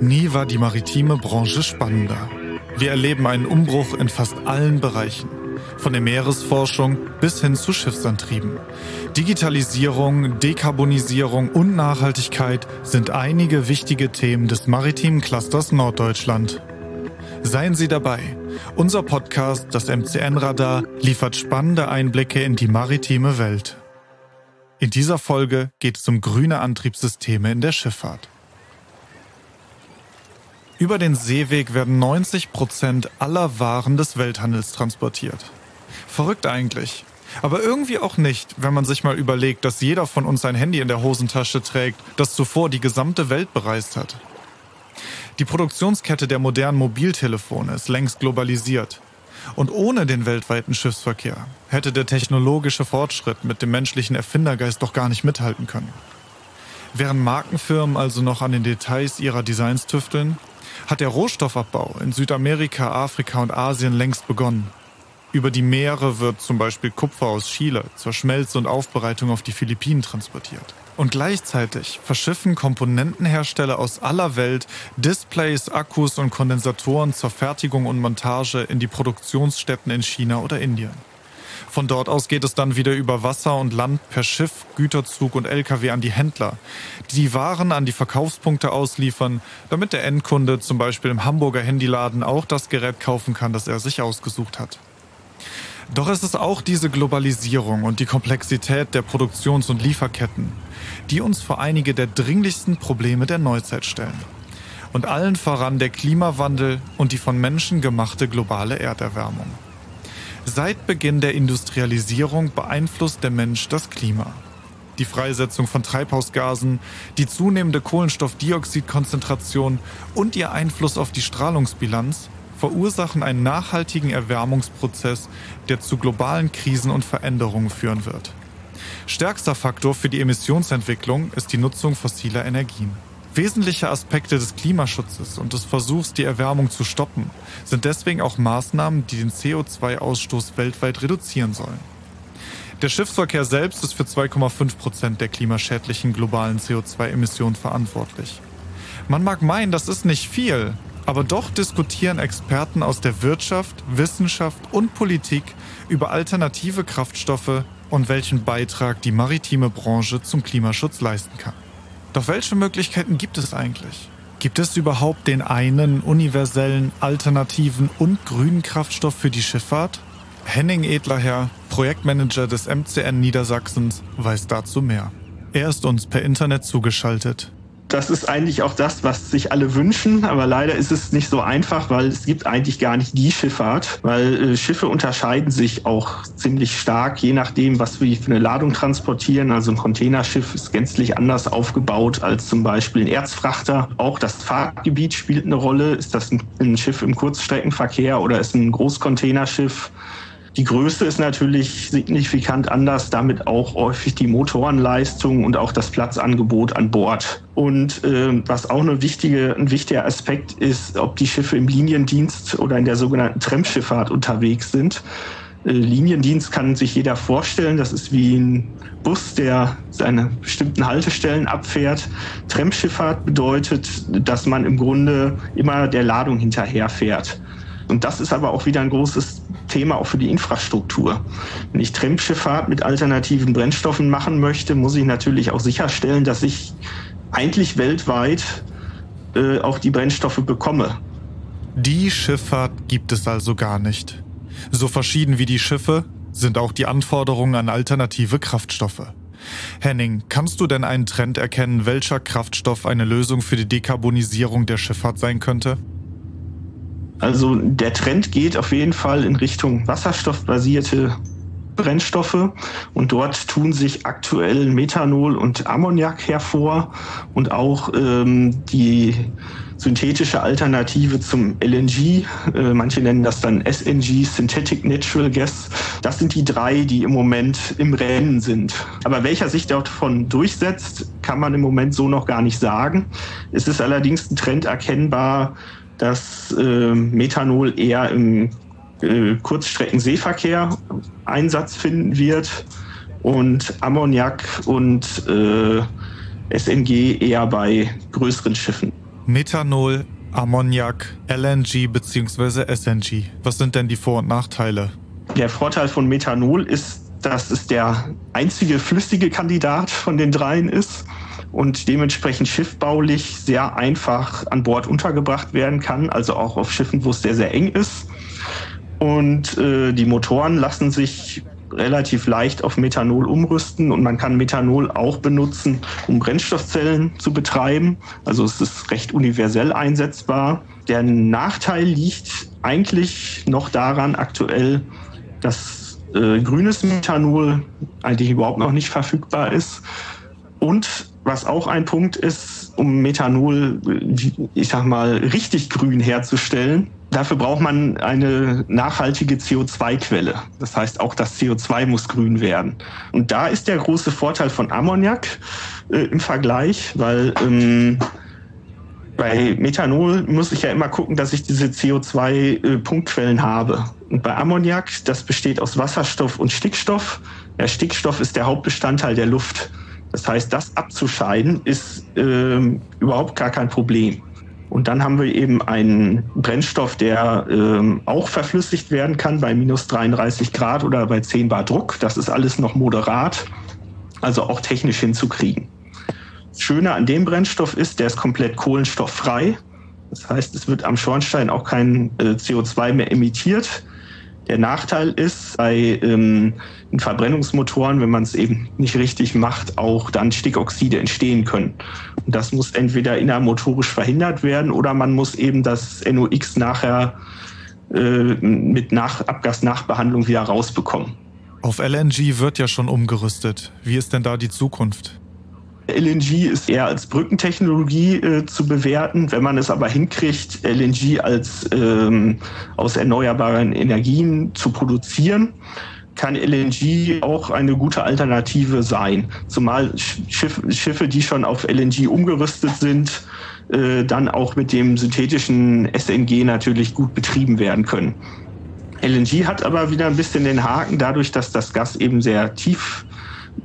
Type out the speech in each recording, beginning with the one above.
Nie war die maritime Branche spannender. Wir erleben einen Umbruch in fast allen Bereichen. Von der Meeresforschung bis hin zu Schiffsantrieben. Digitalisierung, Dekarbonisierung und Nachhaltigkeit sind einige wichtige Themen des maritimen Clusters Norddeutschland. Seien Sie dabei. Unser Podcast, das MCN-Radar, liefert spannende Einblicke in die maritime Welt. In dieser Folge geht es um grüne Antriebssysteme in der Schifffahrt. Über den Seeweg werden 90 Prozent aller Waren des Welthandels transportiert. Verrückt eigentlich. Aber irgendwie auch nicht, wenn man sich mal überlegt, dass jeder von uns ein Handy in der Hosentasche trägt, das zuvor die gesamte Welt bereist hat. Die Produktionskette der modernen Mobiltelefone ist längst globalisiert. Und ohne den weltweiten Schiffsverkehr hätte der technologische Fortschritt mit dem menschlichen Erfindergeist doch gar nicht mithalten können. Während Markenfirmen also noch an den Details ihrer Designs tüfteln, hat der Rohstoffabbau in Südamerika, Afrika und Asien längst begonnen. Über die Meere wird zum Beispiel Kupfer aus Chile zur Schmelze und Aufbereitung auf die Philippinen transportiert. Und gleichzeitig verschiffen Komponentenhersteller aus aller Welt Displays, Akkus und Kondensatoren zur Fertigung und Montage in die Produktionsstätten in China oder Indien. Von dort aus geht es dann wieder über Wasser und Land per Schiff, Güterzug und Lkw an die Händler, die die Waren an die Verkaufspunkte ausliefern, damit der Endkunde zum Beispiel im Hamburger Handyladen auch das Gerät kaufen kann, das er sich ausgesucht hat. Doch es ist auch diese Globalisierung und die Komplexität der Produktions- und Lieferketten, die uns vor einige der dringlichsten Probleme der Neuzeit stellen. Und allen voran der Klimawandel und die von Menschen gemachte globale Erderwärmung. Seit Beginn der Industrialisierung beeinflusst der Mensch das Klima. Die Freisetzung von Treibhausgasen, die zunehmende Kohlenstoffdioxidkonzentration und ihr Einfluss auf die Strahlungsbilanz verursachen einen nachhaltigen Erwärmungsprozess, der zu globalen Krisen und Veränderungen führen wird. Stärkster Faktor für die Emissionsentwicklung ist die Nutzung fossiler Energien. Wesentliche Aspekte des Klimaschutzes und des Versuchs, die Erwärmung zu stoppen, sind deswegen auch Maßnahmen, die den CO2-Ausstoß weltweit reduzieren sollen. Der Schiffsverkehr selbst ist für 2,5 Prozent der klimaschädlichen globalen CO2-Emissionen verantwortlich. Man mag meinen, das ist nicht viel, aber doch diskutieren Experten aus der Wirtschaft, Wissenschaft und Politik über alternative Kraftstoffe und welchen Beitrag die maritime Branche zum Klimaschutz leisten kann. Doch welche Möglichkeiten gibt es eigentlich? Gibt es überhaupt den einen universellen, alternativen und grünen Kraftstoff für die Schifffahrt? Henning Edlerherr, Projektmanager des MCN Niedersachsens, weiß dazu mehr. Er ist uns per Internet zugeschaltet das ist eigentlich auch das, was sich alle wünschen, aber leider ist es nicht so einfach, weil es gibt eigentlich gar nicht die Schifffahrt, weil äh, Schiffe unterscheiden sich auch ziemlich stark, je nachdem, was wir für eine Ladung transportieren. Also ein Containerschiff ist gänzlich anders aufgebaut als zum Beispiel ein Erzfrachter. Auch das Fahrtgebiet spielt eine Rolle. Ist das ein, ein Schiff im Kurzstreckenverkehr oder ist ein Großcontainerschiff? Die Größe ist natürlich signifikant anders, damit auch häufig die Motorenleistung und auch das Platzangebot an Bord. Und äh, was auch eine wichtige, ein wichtiger Aspekt ist, ob die Schiffe im Liniendienst oder in der sogenannten Tramschifffahrt unterwegs sind. Äh, Liniendienst kann sich jeder vorstellen. Das ist wie ein Bus, der seine bestimmten Haltestellen abfährt. Tramschifffahrt bedeutet, dass man im Grunde immer der Ladung hinterherfährt. Und das ist aber auch wieder ein großes Thema auch für die Infrastruktur. Wenn ich Tramschifffahrt mit alternativen Brennstoffen machen möchte, muss ich natürlich auch sicherstellen, dass ich eigentlich weltweit äh, auch die Brennstoffe bekomme. Die Schifffahrt gibt es also gar nicht. So verschieden wie die Schiffe sind auch die Anforderungen an alternative Kraftstoffe. Henning, kannst du denn einen Trend erkennen, welcher Kraftstoff eine Lösung für die Dekarbonisierung der Schifffahrt sein könnte? Also der Trend geht auf jeden Fall in Richtung wasserstoffbasierte Brennstoffe und dort tun sich aktuell Methanol und Ammoniak hervor und auch ähm, die synthetische Alternative zum LNG, äh, manche nennen das dann SNG, Synthetic Natural Gas. Das sind die drei, die im Moment im Rennen sind. Aber welcher sich davon durchsetzt, kann man im Moment so noch gar nicht sagen. Es ist allerdings ein Trend erkennbar, dass äh, Methanol eher im äh, Kurzstreckenseeverkehr Einsatz finden wird und Ammoniak und äh, SNG eher bei größeren Schiffen. Methanol, Ammoniak, LNG bzw. SNG. Was sind denn die Vor- und Nachteile? Der Vorteil von Methanol ist, dass es der einzige flüssige Kandidat von den dreien ist und dementsprechend schiffbaulich sehr einfach an Bord untergebracht werden kann, also auch auf Schiffen, wo es sehr, sehr eng ist. Und äh, die Motoren lassen sich relativ leicht auf Methanol umrüsten und man kann Methanol auch benutzen, um Brennstoffzellen zu betreiben. Also es ist recht universell einsetzbar. Der Nachteil liegt eigentlich noch daran aktuell, dass äh, grünes Methanol eigentlich überhaupt noch nicht verfügbar ist. Und was auch ein Punkt ist, um Methanol, ich sag mal, richtig grün herzustellen, dafür braucht man eine nachhaltige CO2-Quelle. Das heißt, auch das CO2 muss grün werden. Und da ist der große Vorteil von Ammoniak äh, im Vergleich, weil ähm, bei Methanol muss ich ja immer gucken, dass ich diese CO2-Punktquellen äh, habe. Und bei Ammoniak, das besteht aus Wasserstoff und Stickstoff. Der Stickstoff ist der Hauptbestandteil der Luft. Das heißt, das abzuscheiden ist äh, überhaupt gar kein Problem. Und dann haben wir eben einen Brennstoff, der äh, auch verflüssigt werden kann bei minus 33 Grad oder bei 10 Bar Druck. Das ist alles noch moderat, also auch technisch hinzukriegen. Das Schöne an dem Brennstoff ist, der ist komplett kohlenstofffrei. Das heißt, es wird am Schornstein auch kein äh, CO2 mehr emittiert. Der Nachteil ist bei ähm, Verbrennungsmotoren, wenn man es eben nicht richtig macht, auch dann Stickoxide entstehen können. Und das muss entweder innermotorisch verhindert werden oder man muss eben das NOx nachher äh, mit Nach Abgasnachbehandlung wieder rausbekommen. Auf LNG wird ja schon umgerüstet. Wie ist denn da die Zukunft? LNG ist eher als Brückentechnologie äh, zu bewerten. Wenn man es aber hinkriegt, LNG als ähm, aus erneuerbaren Energien zu produzieren, kann LNG auch eine gute Alternative sein. Zumal Schiff, Schiffe, die schon auf LNG umgerüstet sind, äh, dann auch mit dem synthetischen SNG natürlich gut betrieben werden können. LNG hat aber wieder ein bisschen den Haken, dadurch, dass das Gas eben sehr tief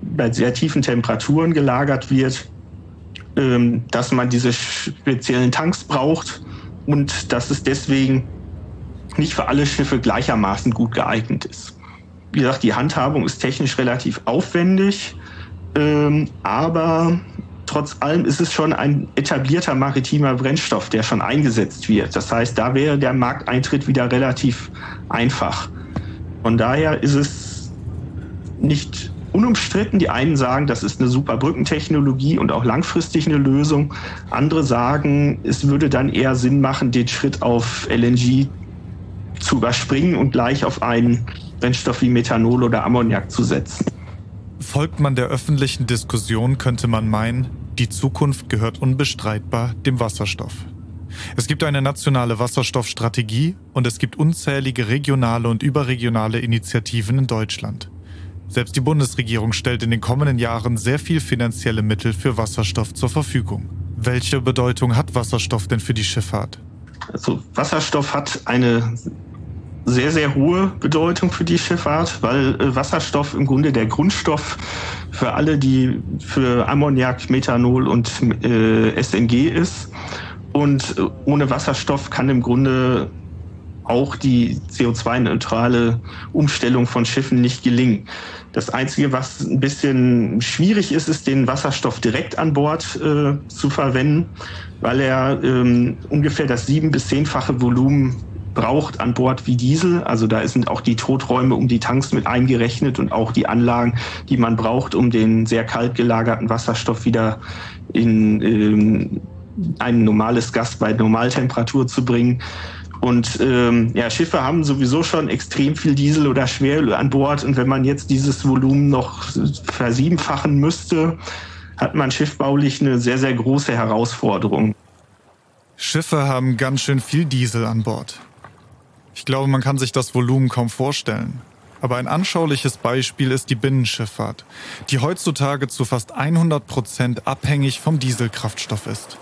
bei sehr tiefen Temperaturen gelagert wird, ähm, dass man diese speziellen Tanks braucht und dass es deswegen nicht für alle Schiffe gleichermaßen gut geeignet ist. Wie gesagt, die Handhabung ist technisch relativ aufwendig, ähm, aber trotz allem ist es schon ein etablierter maritimer Brennstoff, der schon eingesetzt wird. Das heißt, da wäre der Markteintritt wieder relativ einfach. Von daher ist es nicht unumstritten. Die einen sagen, das ist eine super Brückentechnologie und auch langfristig eine Lösung. Andere sagen, es würde dann eher Sinn machen, den Schritt auf LNG zu überspringen und gleich auf einen Brennstoff wie Methanol oder Ammoniak zu setzen. Folgt man der öffentlichen Diskussion, könnte man meinen, die Zukunft gehört unbestreitbar dem Wasserstoff. Es gibt eine nationale Wasserstoffstrategie und es gibt unzählige regionale und überregionale Initiativen in Deutschland. Selbst die Bundesregierung stellt in den kommenden Jahren sehr viel finanzielle Mittel für Wasserstoff zur Verfügung. Welche Bedeutung hat Wasserstoff denn für die Schifffahrt? Also Wasserstoff hat eine sehr, sehr hohe Bedeutung für die Schifffahrt, weil äh, Wasserstoff im Grunde der Grundstoff für alle, die für Ammoniak, Methanol und äh, SNG ist. Und äh, ohne Wasserstoff kann im Grunde auch die CO2-neutrale Umstellung von Schiffen nicht gelingen. Das Einzige, was ein bisschen schwierig ist, ist den Wasserstoff direkt an Bord äh, zu verwenden, weil er ähm, ungefähr das sieben- bis zehnfache Volumen braucht an Bord wie Diesel. Also da sind auch die Toträume um die Tanks mit eingerechnet und auch die Anlagen, die man braucht, um den sehr kalt gelagerten Wasserstoff wieder in ähm, ein normales Gas bei Normaltemperatur zu bringen. Und ähm, ja, Schiffe haben sowieso schon extrem viel Diesel oder Schweröl an Bord. Und wenn man jetzt dieses Volumen noch versiebenfachen müsste, hat man schiffbaulich eine sehr, sehr große Herausforderung. Schiffe haben ganz schön viel Diesel an Bord. Ich glaube, man kann sich das Volumen kaum vorstellen. Aber ein anschauliches Beispiel ist die Binnenschifffahrt, die heutzutage zu fast 100 Prozent abhängig vom Dieselkraftstoff ist.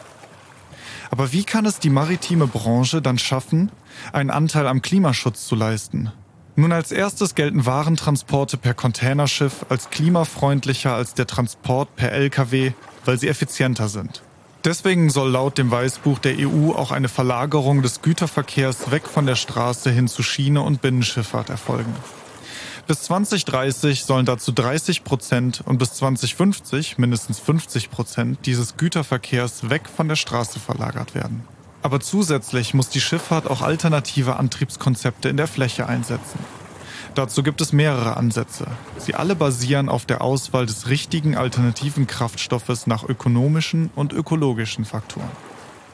Aber wie kann es die maritime Branche dann schaffen, einen Anteil am Klimaschutz zu leisten? Nun als erstes gelten Warentransporte per Containerschiff als klimafreundlicher als der Transport per Lkw, weil sie effizienter sind. Deswegen soll laut dem Weißbuch der EU auch eine Verlagerung des Güterverkehrs weg von der Straße hin zu Schiene und Binnenschifffahrt erfolgen. Bis 2030 sollen dazu 30 Prozent und bis 2050 mindestens 50 Prozent dieses Güterverkehrs weg von der Straße verlagert werden. Aber zusätzlich muss die Schifffahrt auch alternative Antriebskonzepte in der Fläche einsetzen. Dazu gibt es mehrere Ansätze. Sie alle basieren auf der Auswahl des richtigen alternativen Kraftstoffes nach ökonomischen und ökologischen Faktoren.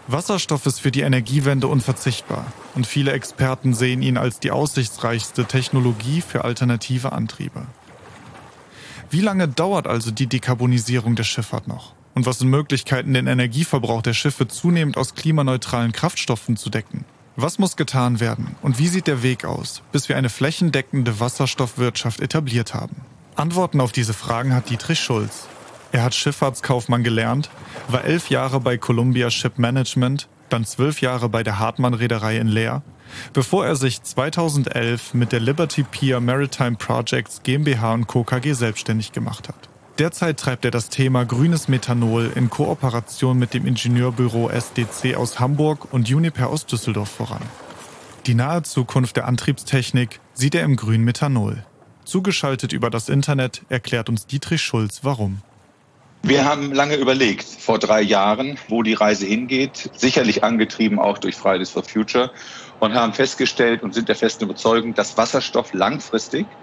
Wasserstoff ist für die Energiewende unverzichtbar und viele Experten sehen ihn als die aussichtsreichste Technologie für alternative Antriebe. Wie lange dauert also die Dekarbonisierung der Schifffahrt noch? Und was sind Möglichkeiten, den Energieverbrauch der Schiffe zunehmend aus klimaneutralen Kraftstoffen zu decken? Was muss getan werden und wie sieht der Weg aus, bis wir eine flächendeckende Wasserstoffwirtschaft etabliert haben? Antworten auf diese Fragen hat Dietrich Schulz. Er hat Schifffahrtskaufmann gelernt, war elf Jahre bei Columbia Ship Management, dann zwölf Jahre bei der Hartmann Reederei in Leer, bevor er sich 2011 mit der Liberty Pier Maritime Projects GmbH Co. KG selbstständig gemacht hat. Derzeit treibt er das Thema grünes Methanol in Kooperation mit dem Ingenieurbüro SDC aus Hamburg und Uniper aus Düsseldorf voran. Die nahe Zukunft der Antriebstechnik sieht er im grünen Methanol. Zugeschaltet über das Internet erklärt uns Dietrich Schulz warum. Wir haben lange überlegt, vor drei Jahren, wo die Reise hingeht, sicherlich angetrieben auch durch Fridays for Future und haben festgestellt und sind der festen Überzeugung, dass Wasserstoff langfristig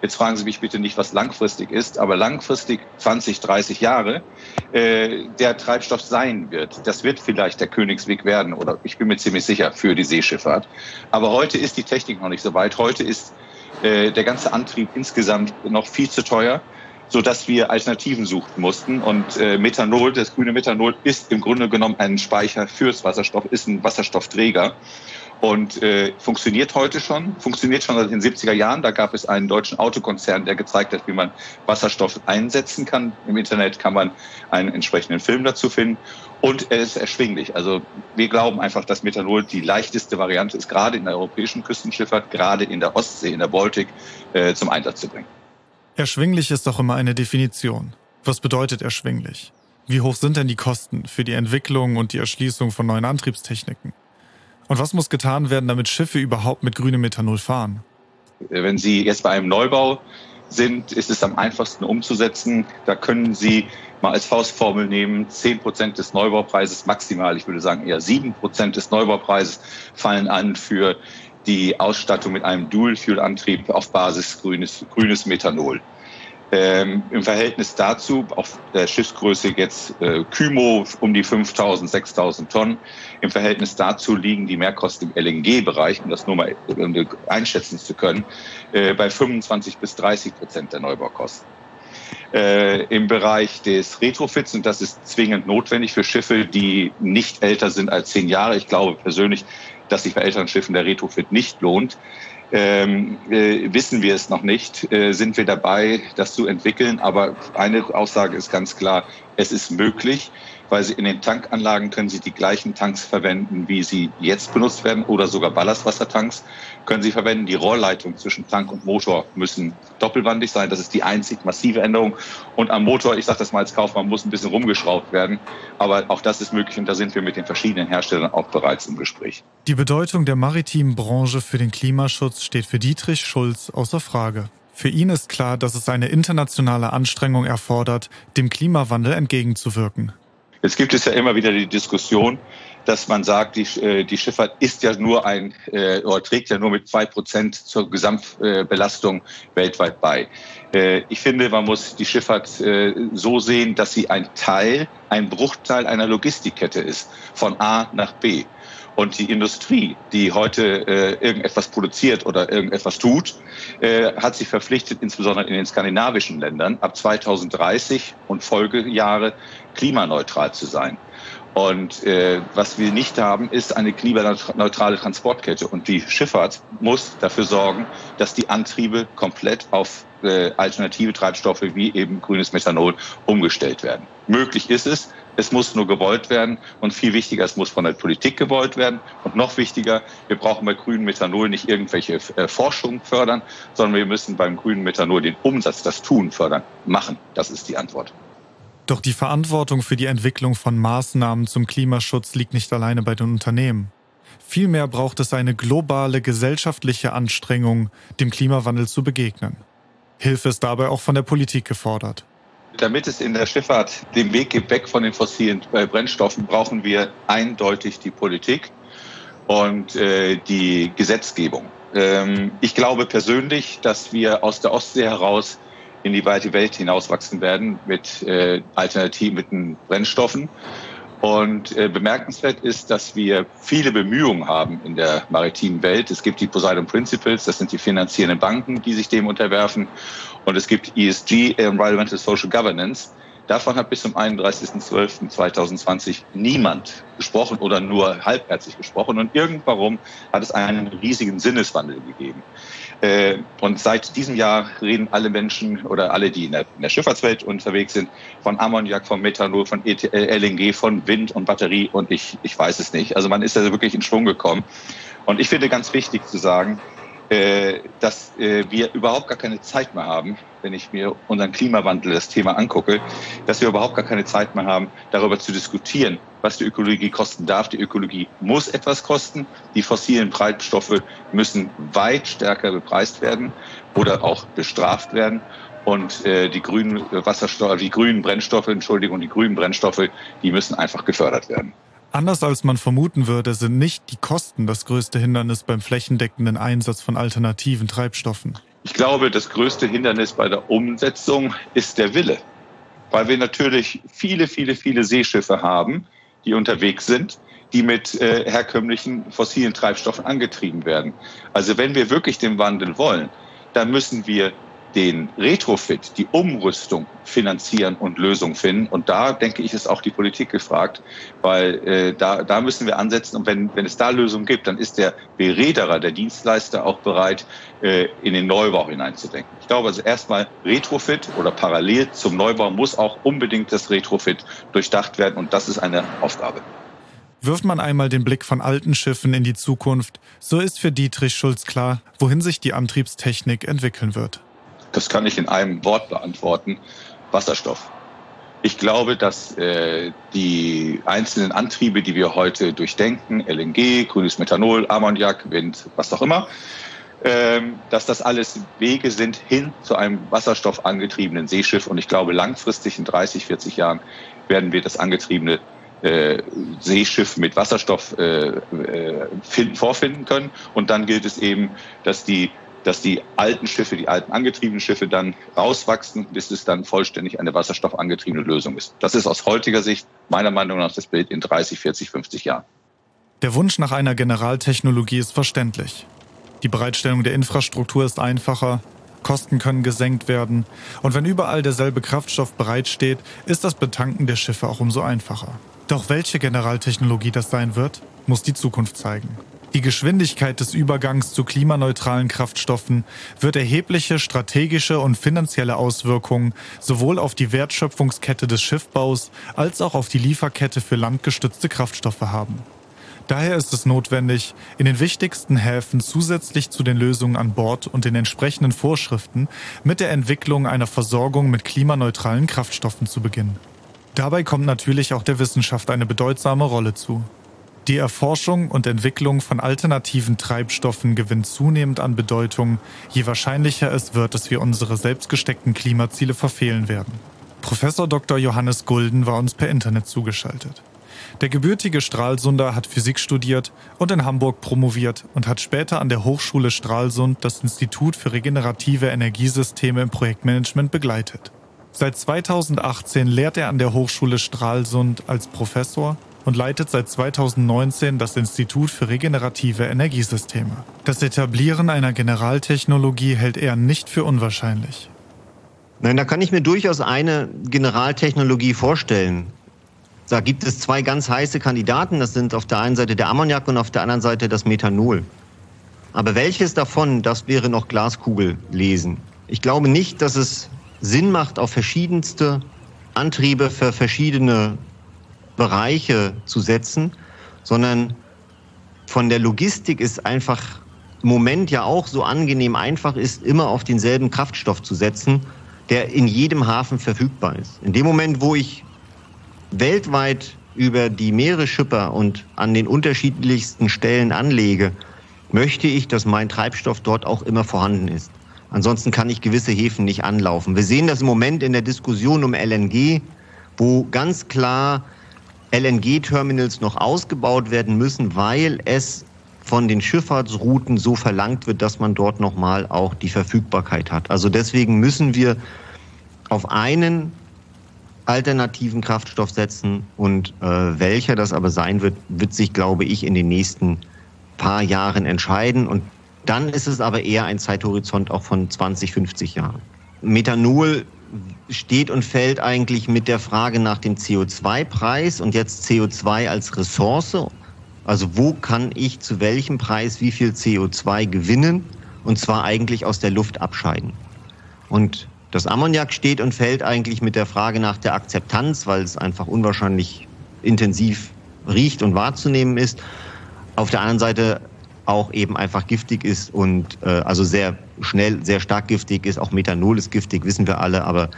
Jetzt fragen Sie mich bitte nicht, was langfristig ist, aber langfristig 20, 30 Jahre äh, der Treibstoff sein wird. Das wird vielleicht der Königsweg werden oder ich bin mir ziemlich sicher für die Seeschifffahrt. Aber heute ist die Technik noch nicht so weit. Heute ist äh, der ganze Antrieb insgesamt noch viel zu teuer so dass wir Alternativen suchen mussten. Und äh, Methanol, das grüne Methanol, ist im Grunde genommen ein Speicher fürs Wasserstoff, ist ein Wasserstoffträger und äh, funktioniert heute schon, funktioniert schon seit den 70er Jahren. Da gab es einen deutschen Autokonzern, der gezeigt hat, wie man Wasserstoff einsetzen kann. Im Internet kann man einen entsprechenden Film dazu finden und er ist erschwinglich. Also wir glauben einfach, dass Methanol die leichteste Variante ist, gerade in der europäischen Küstenschifffahrt, gerade in der Ostsee, in der Baltik äh, zum Einsatz zu bringen. Erschwinglich ist doch immer eine Definition. Was bedeutet erschwinglich? Wie hoch sind denn die Kosten für die Entwicklung und die Erschließung von neuen Antriebstechniken? Und was muss getan werden, damit Schiffe überhaupt mit grünem Methanol fahren? Wenn Sie jetzt bei einem Neubau sind, ist es am einfachsten umzusetzen. Da können Sie mal als Faustformel nehmen, 10 Prozent des Neubaupreises maximal, ich würde sagen eher 7 Prozent des Neubaupreises fallen an für die Ausstattung mit einem Dual-Fuel-Antrieb auf Basis grünes, grünes Methanol. Ähm, Im Verhältnis dazu, auf der Schiffsgröße jetzt äh, Kymo um die 5000, 6000 Tonnen. Im Verhältnis dazu liegen die Mehrkosten im LNG-Bereich, um das nur mal einschätzen zu können, äh, bei 25 bis 30 Prozent der Neubaukosten. Äh, Im Bereich des Retrofits, und das ist zwingend notwendig für Schiffe, die nicht älter sind als zehn Jahre. Ich glaube persönlich, dass sich bei älteren Schiffen der Retrofit nicht lohnt. Ähm, äh, wissen wir es noch nicht, äh, sind wir dabei, das zu entwickeln. Aber eine Aussage ist ganz klar, es ist möglich weil sie in den Tankanlagen können sie die gleichen Tanks verwenden, wie sie jetzt benutzt werden oder sogar Ballastwassertanks können sie verwenden. Die Rohrleitungen zwischen Tank und Motor müssen doppelwandig sein. Das ist die einzig massive Änderung. Und am Motor, ich sage das mal als Kaufmann, muss ein bisschen rumgeschraubt werden. Aber auch das ist möglich und da sind wir mit den verschiedenen Herstellern auch bereits im Gespräch. Die Bedeutung der maritimen Branche für den Klimaschutz steht für Dietrich Schulz außer Frage. Für ihn ist klar, dass es eine internationale Anstrengung erfordert, dem Klimawandel entgegenzuwirken. Jetzt gibt es ja immer wieder die Diskussion, dass man sagt, die, äh, die Schifffahrt ist ja nur ein äh, oder trägt ja nur mit zwei Prozent zur Gesamtbelastung weltweit bei. Äh, ich finde, man muss die Schifffahrt äh, so sehen, dass sie ein Teil, ein Bruchteil einer Logistikkette ist, von A nach B. Und die Industrie, die heute äh, irgendetwas produziert oder irgendetwas tut, äh, hat sich verpflichtet, insbesondere in den skandinavischen Ländern, ab 2030 und Folgejahre klimaneutral zu sein. Und äh, was wir nicht haben, ist eine klimaneutrale Transportkette. Und die Schifffahrt muss dafür sorgen, dass die Antriebe komplett auf äh, alternative Treibstoffe wie eben grünes Methanol umgestellt werden. Möglich ist es, es muss nur gewollt werden. Und viel wichtiger, es muss von der Politik gewollt werden. Und noch wichtiger, wir brauchen bei grünem Methanol nicht irgendwelche äh, Forschung fördern, sondern wir müssen beim grünen Methanol den Umsatz, das Tun fördern. Machen, das ist die Antwort. Doch die Verantwortung für die Entwicklung von Maßnahmen zum Klimaschutz liegt nicht alleine bei den Unternehmen. Vielmehr braucht es eine globale gesellschaftliche Anstrengung, dem Klimawandel zu begegnen. Hilfe ist dabei auch von der Politik gefordert. Damit es in der Schifffahrt den Weg gibt weg von den fossilen äh, Brennstoffen, brauchen wir eindeutig die Politik und äh, die Gesetzgebung. Ähm, ich glaube persönlich, dass wir aus der Ostsee heraus in die weite Welt hinauswachsen werden mit äh, Alternativen, Brennstoffen. Und äh, bemerkenswert ist, dass wir viele Bemühungen haben in der maritimen Welt. Es gibt die Poseidon Principles, das sind die finanzierenden Banken, die sich dem unterwerfen. Und es gibt ESG, Environmental Social Governance. Davon hat bis zum 31.12.2020 niemand gesprochen oder nur halbherzig gesprochen. Und irgendwann hat es einen riesigen Sinneswandel gegeben. Äh, und seit diesem Jahr reden alle Menschen oder alle, die in der, in der Schifffahrtswelt unterwegs sind, von Ammoniak, von Methanol, von e äh, LNG, von Wind und Batterie und ich, ich weiß es nicht. Also man ist da wirklich in Schwung gekommen. Und ich finde ganz wichtig zu sagen, dass wir überhaupt gar keine Zeit mehr haben, wenn ich mir unseren Klimawandel, das Thema angucke, dass wir überhaupt gar keine Zeit mehr haben, darüber zu diskutieren, was die Ökologie kosten darf. Die Ökologie muss etwas kosten. Die fossilen Treibstoffe müssen weit stärker bepreist werden oder auch bestraft werden. Und äh, die grünen Wasserstoffe, die grünen Brennstoffe, Entschuldigung, die grünen Brennstoffe, die müssen einfach gefördert werden. Anders als man vermuten würde, sind nicht die Kosten das größte Hindernis beim flächendeckenden Einsatz von alternativen Treibstoffen. Ich glaube, das größte Hindernis bei der Umsetzung ist der Wille, weil wir natürlich viele, viele, viele Seeschiffe haben, die unterwegs sind, die mit äh, herkömmlichen fossilen Treibstoffen angetrieben werden. Also wenn wir wirklich den Wandel wollen, dann müssen wir den Retrofit, die Umrüstung finanzieren und Lösungen finden. Und da denke ich, ist auch die Politik gefragt, weil äh, da, da müssen wir ansetzen. Und wenn, wenn es da Lösungen gibt, dann ist der Bereederer, der Dienstleister auch bereit, äh, in den Neubau hineinzudenken. Ich glaube also erstmal Retrofit oder parallel zum Neubau muss auch unbedingt das Retrofit durchdacht werden. Und das ist eine Aufgabe. Wirft man einmal den Blick von alten Schiffen in die Zukunft, so ist für Dietrich Schulz klar, wohin sich die Antriebstechnik entwickeln wird. Das kann ich in einem Wort beantworten. Wasserstoff. Ich glaube, dass äh, die einzelnen Antriebe, die wir heute durchdenken, LNG, grünes Methanol, Ammoniak, Wind, was auch immer, ähm, dass das alles Wege sind hin zu einem wasserstoffangetriebenen Seeschiff. Und ich glaube, langfristig in 30, 40 Jahren werden wir das angetriebene äh, Seeschiff mit Wasserstoff äh, äh, finden, vorfinden können. Und dann gilt es eben, dass die dass die alten Schiffe, die alten angetriebenen Schiffe dann rauswachsen, bis es dann vollständig eine wasserstoffangetriebene Lösung ist. Das ist aus heutiger Sicht meiner Meinung nach das Bild in 30, 40, 50 Jahren. Der Wunsch nach einer Generaltechnologie ist verständlich. Die Bereitstellung der Infrastruktur ist einfacher, Kosten können gesenkt werden und wenn überall derselbe Kraftstoff bereitsteht, ist das Betanken der Schiffe auch umso einfacher. Doch welche Generaltechnologie das sein wird, muss die Zukunft zeigen. Die Geschwindigkeit des Übergangs zu klimaneutralen Kraftstoffen wird erhebliche strategische und finanzielle Auswirkungen sowohl auf die Wertschöpfungskette des Schiffbaus als auch auf die Lieferkette für landgestützte Kraftstoffe haben. Daher ist es notwendig, in den wichtigsten Häfen zusätzlich zu den Lösungen an Bord und den entsprechenden Vorschriften mit der Entwicklung einer Versorgung mit klimaneutralen Kraftstoffen zu beginnen. Dabei kommt natürlich auch der Wissenschaft eine bedeutsame Rolle zu. Die Erforschung und Entwicklung von alternativen Treibstoffen gewinnt zunehmend an Bedeutung, je wahrscheinlicher es wird, dass wir unsere selbstgesteckten Klimaziele verfehlen werden. Professor Dr. Johannes Gulden war uns per Internet zugeschaltet. Der gebürtige Stralsunder hat Physik studiert und in Hamburg promoviert und hat später an der Hochschule Stralsund das Institut für regenerative Energiesysteme im Projektmanagement begleitet. Seit 2018 lehrt er an der Hochschule Stralsund als Professor und leitet seit 2019 das Institut für regenerative Energiesysteme. Das Etablieren einer Generaltechnologie hält er nicht für unwahrscheinlich. Nein, da kann ich mir durchaus eine Generaltechnologie vorstellen. Da gibt es zwei ganz heiße Kandidaten. Das sind auf der einen Seite der Ammoniak und auf der anderen Seite das Methanol. Aber welches davon, das wäre noch Glaskugel lesen. Ich glaube nicht, dass es Sinn macht, auf verschiedenste Antriebe für verschiedene Bereiche zu setzen, sondern von der Logistik ist einfach im Moment ja auch so angenehm einfach ist, immer auf denselben Kraftstoff zu setzen. der in jedem Hafen verfügbar ist. In dem Moment, wo ich weltweit über die Meere schipper und an den unterschiedlichsten Stellen anlege, möchte ich, dass mein Treibstoff dort auch immer vorhanden ist. Ansonsten kann ich gewisse Häfen nicht anlaufen. Wir sehen das im Moment in der Diskussion um LNG, wo ganz klar LNG-Terminals noch ausgebaut werden müssen, weil es von den Schifffahrtsrouten so verlangt wird, dass man dort nochmal auch die Verfügbarkeit hat. Also deswegen müssen wir auf einen alternativen Kraftstoff setzen und äh, welcher das aber sein wird, wird sich, glaube ich, in den nächsten paar Jahren entscheiden und dann ist es aber eher ein Zeithorizont auch von 20, 50 Jahren. Methanol steht und fällt eigentlich mit der Frage nach dem CO2-Preis und jetzt CO2 als Ressource. Also wo kann ich zu welchem Preis wie viel CO2 gewinnen und zwar eigentlich aus der Luft abscheiden. Und das Ammoniak steht und fällt eigentlich mit der Frage nach der Akzeptanz, weil es einfach unwahrscheinlich intensiv riecht und wahrzunehmen ist. Auf der anderen Seite auch eben einfach giftig ist und äh, also sehr schnell, sehr stark giftig ist. Auch Methanol ist giftig, wissen wir alle, aber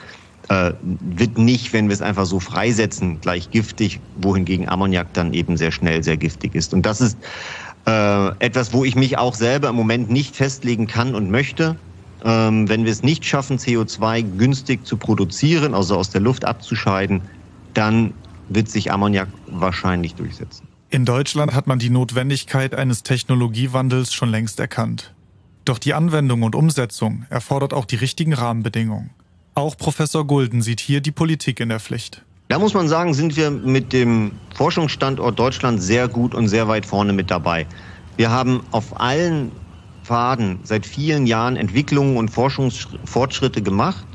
äh, wird nicht, wenn wir es einfach so freisetzen, gleich giftig, wohingegen Ammoniak dann eben sehr schnell sehr giftig ist. Und das ist äh, etwas, wo ich mich auch selber im Moment nicht festlegen kann und möchte. Ähm, wenn wir es nicht schaffen, CO2 günstig zu produzieren, also aus der Luft abzuscheiden, dann wird sich Ammoniak wahrscheinlich durchsetzen. In Deutschland hat man die Notwendigkeit eines Technologiewandels schon längst erkannt. Doch die Anwendung und Umsetzung erfordert auch die richtigen Rahmenbedingungen. Auch Professor Gulden sieht hier die Politik in der Pflicht. Da muss man sagen, sind wir mit dem Forschungsstandort Deutschland sehr gut und sehr weit vorne mit dabei. Wir haben auf allen Pfaden seit vielen Jahren Entwicklungen und Forschungsfortschritte gemacht.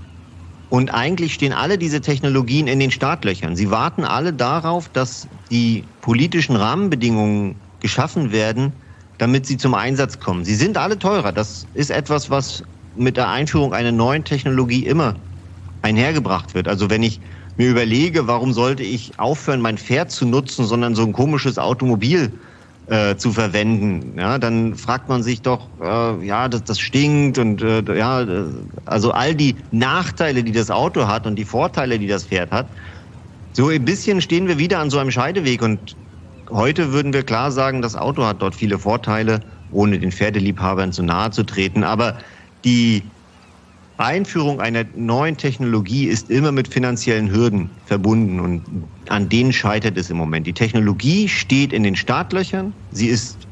Und eigentlich stehen alle diese Technologien in den Startlöchern. Sie warten alle darauf, dass die politischen Rahmenbedingungen geschaffen werden, damit sie zum Einsatz kommen. Sie sind alle teurer. Das ist etwas, was mit der Einführung einer neuen Technologie immer einhergebracht wird. Also wenn ich mir überlege, warum sollte ich aufhören, mein Pferd zu nutzen, sondern so ein komisches Automobil äh, zu verwenden, ja, dann fragt man sich doch, äh, ja, das, das stinkt und äh, ja, also all die Nachteile, die das Auto hat und die Vorteile, die das Pferd hat. So ein bisschen stehen wir wieder an so einem Scheideweg und heute würden wir klar sagen, das Auto hat dort viele Vorteile, ohne den Pferdeliebhabern zu nahe zu treten. Aber die Einführung einer neuen Technologie ist immer mit finanziellen Hürden verbunden und an denen scheitert es im Moment. Die Technologie steht in den Startlöchern, sie ist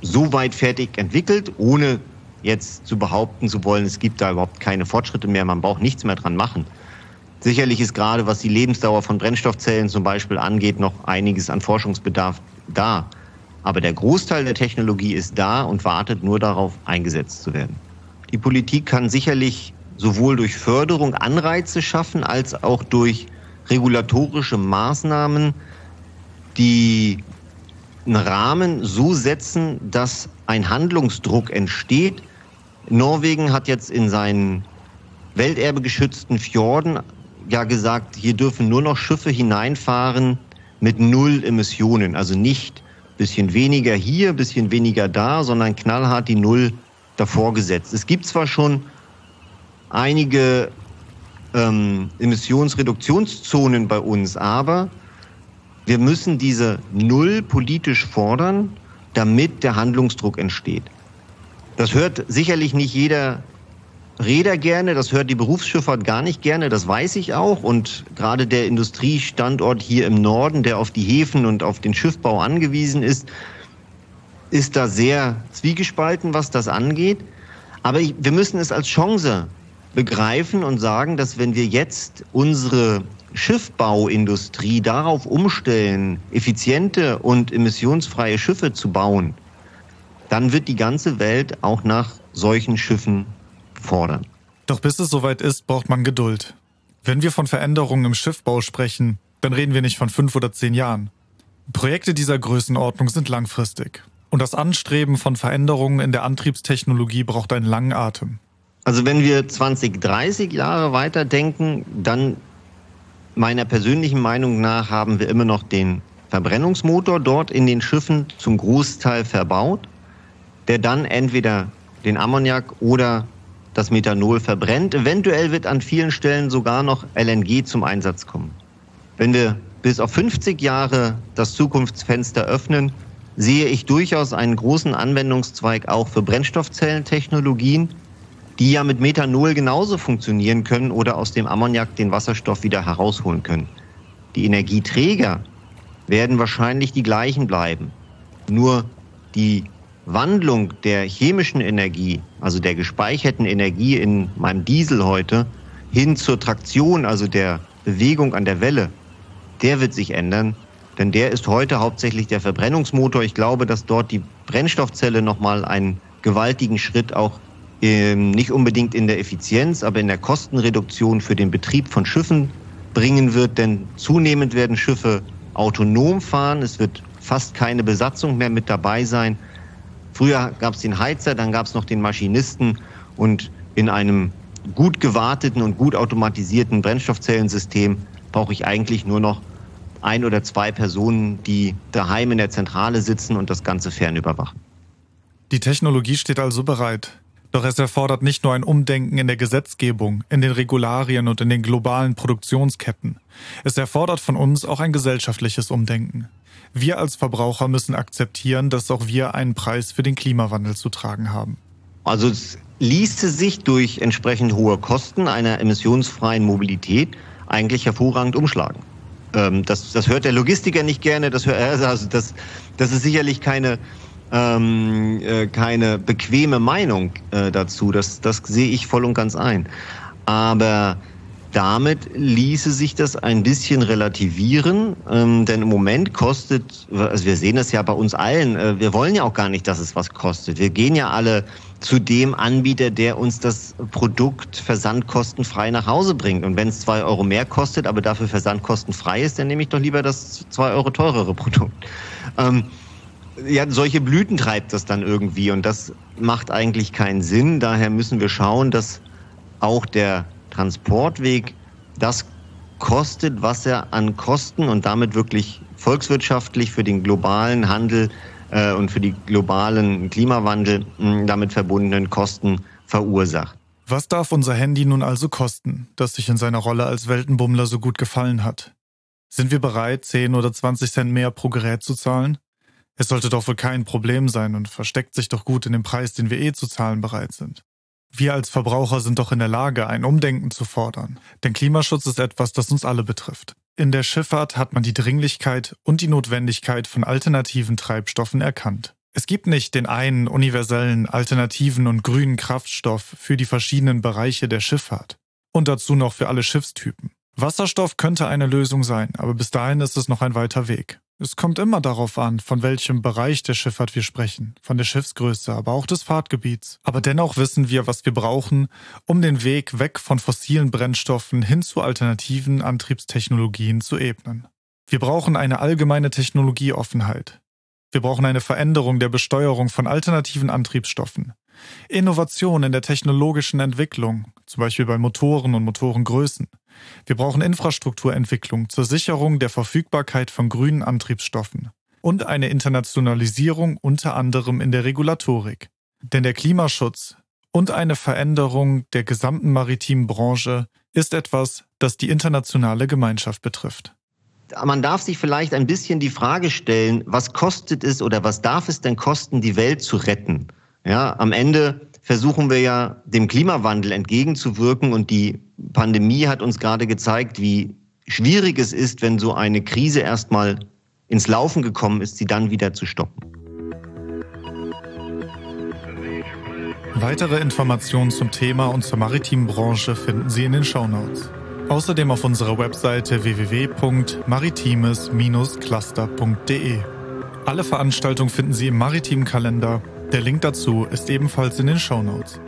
so weit fertig entwickelt, ohne jetzt zu behaupten zu wollen, es gibt da überhaupt keine Fortschritte mehr, man braucht nichts mehr dran machen. Sicherlich ist gerade, was die Lebensdauer von Brennstoffzellen zum Beispiel angeht, noch einiges an Forschungsbedarf da. Aber der Großteil der Technologie ist da und wartet nur darauf, eingesetzt zu werden. Die Politik kann sicherlich sowohl durch Förderung Anreize schaffen, als auch durch regulatorische Maßnahmen, die einen Rahmen so setzen, dass ein Handlungsdruck entsteht. Norwegen hat jetzt in seinen welterbegeschützten Fjorden ja gesagt, hier dürfen nur noch Schiffe hineinfahren mit null Emissionen. Also nicht bisschen weniger hier, bisschen weniger da, sondern knallhart die Null davor gesetzt. Es gibt zwar schon einige ähm, Emissionsreduktionszonen bei uns, aber wir müssen diese Null politisch fordern, damit der Handlungsdruck entsteht. Das hört sicherlich nicht jeder Räder gerne, das hört die Berufsschifffahrt gar nicht gerne, das weiß ich auch. Und gerade der Industriestandort hier im Norden, der auf die Häfen und auf den Schiffbau angewiesen ist, ist da sehr zwiegespalten, was das angeht. Aber wir müssen es als Chance begreifen und sagen, dass wenn wir jetzt unsere Schiffbauindustrie darauf umstellen, effiziente und emissionsfreie Schiffe zu bauen, dann wird die ganze Welt auch nach solchen Schiffen fordern. Doch bis es soweit ist, braucht man Geduld. Wenn wir von Veränderungen im Schiffbau sprechen, dann reden wir nicht von fünf oder zehn Jahren. Projekte dieser Größenordnung sind langfristig. Und das Anstreben von Veränderungen in der Antriebstechnologie braucht einen langen Atem. Also wenn wir 20, 30 Jahre weiterdenken, dann meiner persönlichen Meinung nach haben wir immer noch den Verbrennungsmotor dort in den Schiffen zum Großteil verbaut, der dann entweder den Ammoniak oder das Methanol verbrennt. Eventuell wird an vielen Stellen sogar noch LNG zum Einsatz kommen. Wenn wir bis auf 50 Jahre das Zukunftsfenster öffnen, sehe ich durchaus einen großen Anwendungszweig auch für Brennstoffzellentechnologien, die ja mit Methanol genauso funktionieren können oder aus dem Ammoniak den Wasserstoff wieder herausholen können. Die Energieträger werden wahrscheinlich die gleichen bleiben. Nur die Wandlung der chemischen Energie, also der gespeicherten Energie in meinem Diesel heute, hin zur Traktion, also der Bewegung an der Welle, der wird sich ändern. Denn der ist heute hauptsächlich der Verbrennungsmotor. Ich glaube, dass dort die Brennstoffzelle nochmal einen gewaltigen Schritt auch ähm, nicht unbedingt in der Effizienz, aber in der Kostenreduktion für den Betrieb von Schiffen bringen wird. Denn zunehmend werden Schiffe autonom fahren. Es wird fast keine Besatzung mehr mit dabei sein. Früher gab es den Heizer, dann gab es noch den Maschinisten und in einem gut gewarteten und gut automatisierten Brennstoffzellensystem brauche ich eigentlich nur noch ein oder zwei Personen, die daheim in der Zentrale sitzen und das Ganze fernüberwachen. Die Technologie steht also bereit. Doch es erfordert nicht nur ein Umdenken in der Gesetzgebung, in den Regularien und in den globalen Produktionsketten. Es erfordert von uns auch ein gesellschaftliches Umdenken. Wir als Verbraucher müssen akzeptieren, dass auch wir einen Preis für den Klimawandel zu tragen haben. Also es ließe sich durch entsprechend hohe Kosten einer emissionsfreien Mobilität eigentlich hervorragend umschlagen. Ähm, das, das hört der Logistiker nicht gerne. Das, hört, also das, das ist sicherlich keine, ähm, äh, keine bequeme Meinung äh, dazu. Das, das sehe ich voll und ganz ein. Aber damit ließe sich das ein bisschen relativieren, ähm, denn im Moment kostet, also wir sehen das ja bei uns allen, äh, wir wollen ja auch gar nicht, dass es was kostet. Wir gehen ja alle zu dem Anbieter, der uns das Produkt versandkostenfrei nach Hause bringt. Und wenn es zwei Euro mehr kostet, aber dafür versandkostenfrei ist, dann nehme ich doch lieber das zwei Euro teurere Produkt. Ähm, ja, solche Blüten treibt das dann irgendwie und das macht eigentlich keinen Sinn. Daher müssen wir schauen, dass auch der Transportweg das kostet, was er an Kosten und damit wirklich volkswirtschaftlich für den globalen Handel äh, und für die globalen Klimawandel mh, damit verbundenen Kosten verursacht. Was darf unser Handy nun also kosten, das sich in seiner Rolle als Weltenbummler so gut gefallen hat? Sind wir bereit, 10 oder 20 Cent mehr pro Gerät zu zahlen? Es sollte doch wohl kein Problem sein und versteckt sich doch gut in dem Preis, den wir eh zu zahlen bereit sind. Wir als Verbraucher sind doch in der Lage, ein Umdenken zu fordern. Denn Klimaschutz ist etwas, das uns alle betrifft. In der Schifffahrt hat man die Dringlichkeit und die Notwendigkeit von alternativen Treibstoffen erkannt. Es gibt nicht den einen universellen, alternativen und grünen Kraftstoff für die verschiedenen Bereiche der Schifffahrt. Und dazu noch für alle Schiffstypen. Wasserstoff könnte eine Lösung sein, aber bis dahin ist es noch ein weiter Weg. Es kommt immer darauf an, von welchem Bereich der Schifffahrt wir sprechen, von der Schiffsgröße, aber auch des Fahrtgebiets. Aber dennoch wissen wir, was wir brauchen, um den Weg weg von fossilen Brennstoffen hin zu alternativen Antriebstechnologien zu ebnen. Wir brauchen eine allgemeine Technologieoffenheit. Wir brauchen eine Veränderung der Besteuerung von alternativen Antriebsstoffen. Innovation in der technologischen Entwicklung, zum Beispiel bei Motoren und Motorengrößen. Wir brauchen Infrastrukturentwicklung zur Sicherung der Verfügbarkeit von grünen Antriebsstoffen und eine Internationalisierung unter anderem in der Regulatorik. Denn der Klimaschutz und eine Veränderung der gesamten maritimen Branche ist etwas, das die internationale Gemeinschaft betrifft. Man darf sich vielleicht ein bisschen die Frage stellen, was kostet es oder was darf es denn kosten, die Welt zu retten? Ja, am Ende versuchen wir ja dem Klimawandel entgegenzuwirken und die Pandemie hat uns gerade gezeigt, wie schwierig es ist, wenn so eine Krise erstmal ins Laufen gekommen ist, sie dann wieder zu stoppen. Weitere Informationen zum Thema und zur maritimen Branche finden Sie in den Shownotes. Außerdem auf unserer Webseite www.maritimes-cluster.de. Alle Veranstaltungen finden Sie im maritimen Kalender der Link dazu ist ebenfalls in den Show Notes.